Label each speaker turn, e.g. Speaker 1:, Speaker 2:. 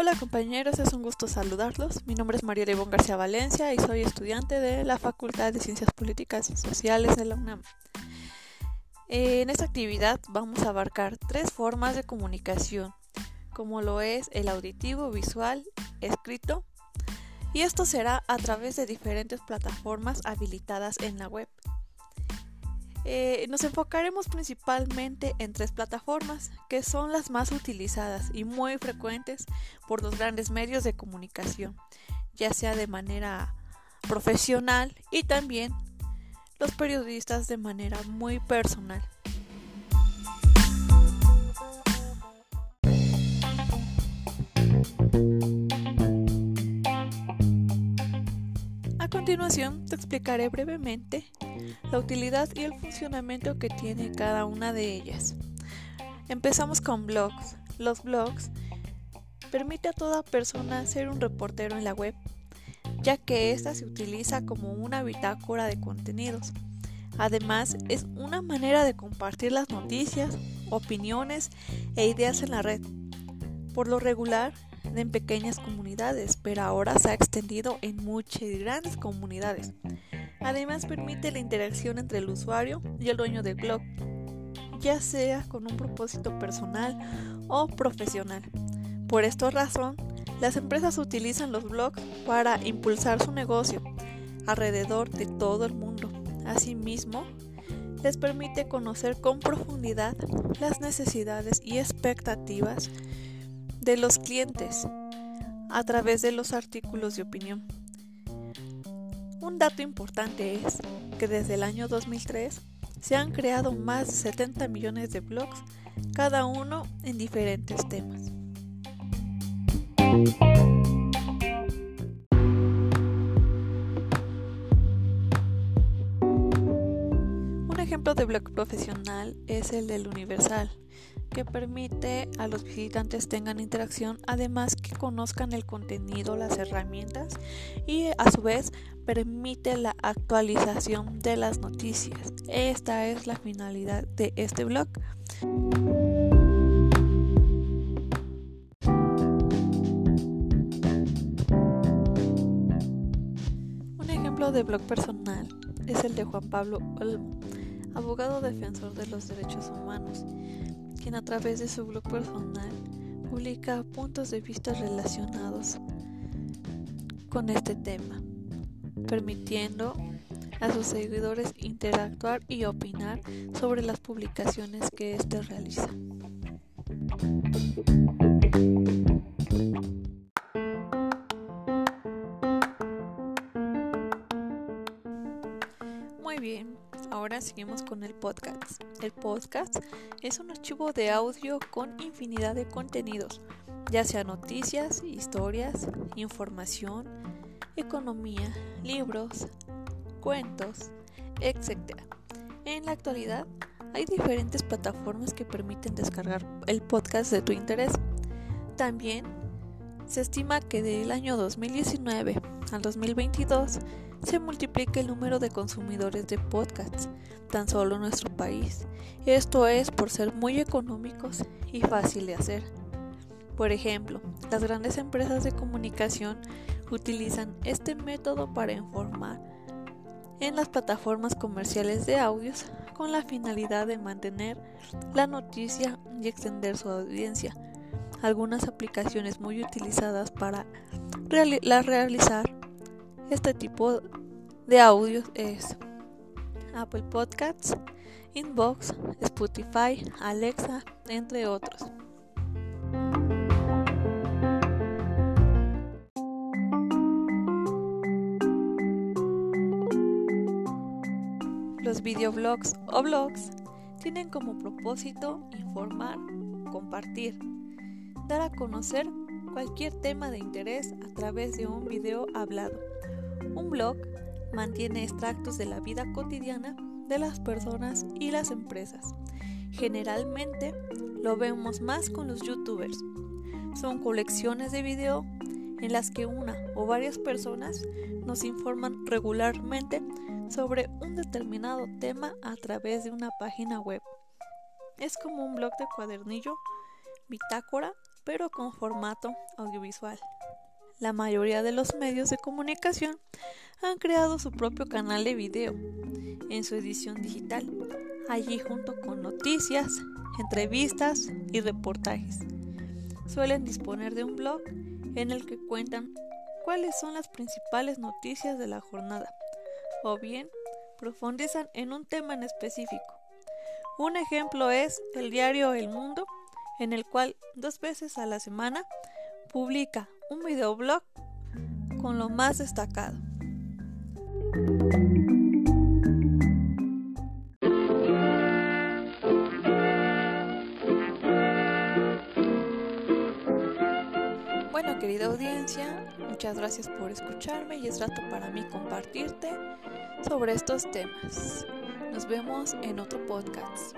Speaker 1: Hola compañeros, es un gusto saludarlos. Mi nombre es María León García Valencia y soy estudiante de la Facultad de Ciencias Políticas y Sociales de la UNAM. En esta actividad vamos a abarcar tres formas de comunicación, como lo es el auditivo, visual, escrito, y esto será a través de diferentes plataformas habilitadas en la web. Eh, nos enfocaremos principalmente en tres plataformas que son las más utilizadas y muy frecuentes por los grandes medios de comunicación, ya sea de manera profesional y también los periodistas de manera muy personal. A continuación te explicaré brevemente la utilidad y el funcionamiento que tiene cada una de ellas. Empezamos con blogs. Los blogs permite a toda persona ser un reportero en la web, ya que ésta se utiliza como una bitácora de contenidos. Además, es una manera de compartir las noticias, opiniones e ideas en la red. Por lo regular, en pequeñas comunidades, pero ahora se ha extendido en muchas grandes comunidades. Además permite la interacción entre el usuario y el dueño del blog, ya sea con un propósito personal o profesional. Por esta razón, las empresas utilizan los blogs para impulsar su negocio alrededor de todo el mundo. Asimismo, les permite conocer con profundidad las necesidades y expectativas de los clientes a través de los artículos de opinión. Un dato importante es que desde el año 2003 se han creado más de 70 millones de blogs, cada uno en diferentes temas. Un ejemplo de blog profesional es el del Universal, que permite a los visitantes tengan interacción, además que conozcan el contenido, las herramientas y a su vez permite la actualización de las noticias. Esta es la finalidad de este blog. Un ejemplo de blog personal es el de Juan Pablo Olmo, abogado defensor de los derechos humanos quien a través de su blog personal publica puntos de vista relacionados con este tema, permitiendo a sus seguidores interactuar y opinar sobre las publicaciones que éste realiza. Ahora seguimos con el podcast. El podcast es un archivo de audio con infinidad de contenidos, ya sea noticias, historias, información, economía, libros, cuentos, etc. En la actualidad hay diferentes plataformas que permiten descargar el podcast de tu interés. También se estima que del año 2019 al 2022 se multiplica el número de consumidores de podcasts tan solo en nuestro país. Esto es por ser muy económicos y fácil de hacer. Por ejemplo, las grandes empresas de comunicación utilizan este método para informar en las plataformas comerciales de audios con la finalidad de mantener la noticia y extender su audiencia. Algunas aplicaciones muy utilizadas para realizar este tipo de audios es Apple Podcasts, Inbox, Spotify, Alexa, entre otros. Los videoblogs o blogs tienen como propósito informar, compartir, dar a conocer cualquier tema de interés a través de un video hablado. Un blog mantiene extractos de la vida cotidiana de las personas y las empresas. Generalmente lo vemos más con los youtubers. Son colecciones de video en las que una o varias personas nos informan regularmente sobre un determinado tema a través de una página web. Es como un blog de cuadernillo, bitácora pero con formato audiovisual. La mayoría de los medios de comunicación han creado su propio canal de video en su edición digital, allí junto con noticias, entrevistas y reportajes. Suelen disponer de un blog en el que cuentan cuáles son las principales noticias de la jornada o bien profundizan en un tema en específico. Un ejemplo es el diario El Mundo, en el cual dos veces a la semana publica un videoblog con lo más destacado. Bueno, querida audiencia, muchas gracias por escucharme y es rato para mí compartirte sobre estos temas. Nos vemos en otro podcast.